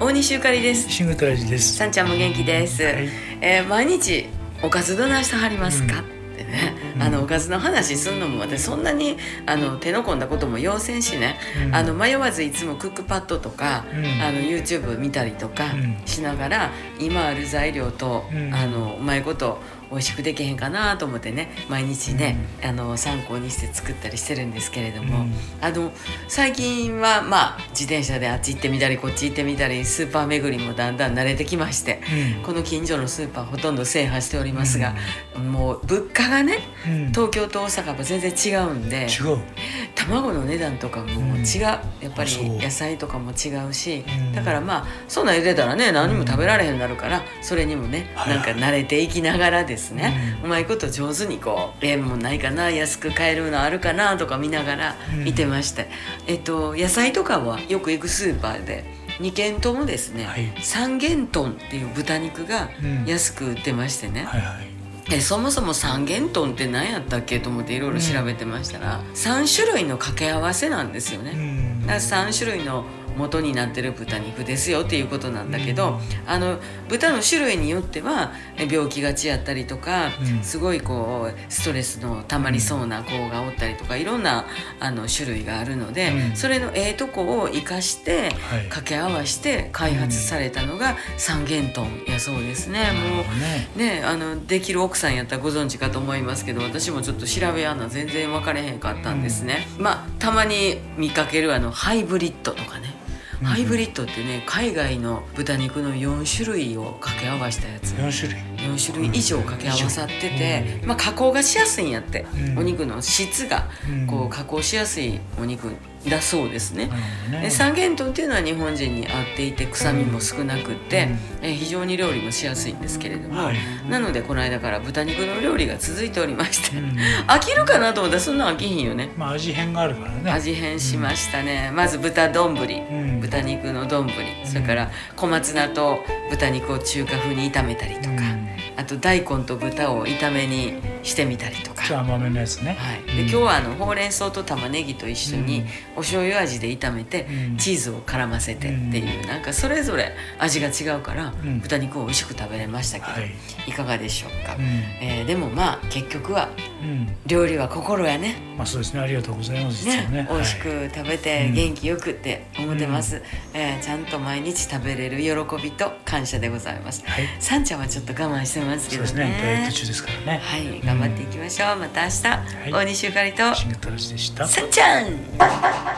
大西ゆかりです。シングトラジです。さんちゃんも元気です、はい。えー毎日おかずどないしてはりますか、うんってね、うんあのおかずの話すんのも私そんなにあの手の込んだことも要せんしね、うん。あの迷わずいつもクックパッドとか、うん。あの YouTube 見たりとかうん。しながら、今ある材料と、うん。あのうまいこと美味しくできへんかなと思ってね毎日ね、あの参考にして作ったりしてるんですけれども、うん。あの最近はまあ自転車であっち行ってみたりこっち行ってみたりスーパー巡りもだんだん慣れてきまして、うん。この近所のスーパーほとんど制覇しておりますが、もう物価がねうん東京と大阪は全然違うんで違う。卵の値段とかも違う、うん。やっぱり野菜とかも違うし、うん。だからまあそんなん茹でたらね何も食べられへんなるからそれにもね、はい。なんか慣れていきながらですね、ううまいこと上手にこうええもんないかな安く買えるのあるかなとか見ながらうん。見てまして、えっと野菜とかはよく行くスーパーで2軒ともですね、はい。三元豚っていう豚肉がうん。安く売ってましてね、はいはい。えそもそも三元豚って何やったっけと思っていろいろ調べてましたら、3種類の掛け合わせなんですよね。うんだから3種類の元になってる豚肉ですよっていうことなんだけど、うん。あの豚の種類によってはえ病気がちやったりとか、うん。すごいこうストレスのたまりそうな子がおったりとかいろんなあの種類があるので、うん。それのええとこを生かしてはい。掛け合わせて開発されたのが三元豚やそうですね。もうね。ね、あのできる奥さんやったらご存知かと思いますけど私もちょっと調べやんな全然分かれへんかったんですね、まあたまに見かけるあのハイブリッドとハイブリッドってね海外の豚肉の4種類を掛け合わせたやつ4種類。4種類以上掛け合わさってて、まあ、加工がしやすいんやって、うん。お肉の質がうん。こう加工しやすいお肉だそうですね、ね。で三元豚っていうのは日本人に合っていて臭みも少なくって、え非常に料理もしやすいんですけれども、はい。なのでこの間から豚肉の料理が続いておりまして、うん。飽きるかなと思ったらそんな飽きひんよね。まあ味変があるからね。味変しましたね、まず豚丼、ん。豚肉の丼、それから小松菜と豚肉を中華風に炒めたりとか、と大根と豚を炒めにしてみたりとか。ちょっと甘めのやつね。はい、うん。で今日はあのほうれん草と玉ねぎと一緒にうん。お醤油味で炒めて、うん。チーズを絡ませてっていう、なんかそれぞれ味が違うから、うん。豚肉を美味しく食べれましたけど、はい。い、かがでしょうか、うん。えーでもまあ結局はうん。料理は心やね。まあそうですね。ありがとうございます。ね。ね。美味しはいく食べてうん。元気よくって思ってます、えーちゃんと毎日食べれる喜びと感謝でございます、はい。さんちゃんはちょっと我慢してますけどね。そうですね。ダイエット中ですからね。はい。頑張っていきましょう、また明日、い。大西ゆかりと。さんちゃん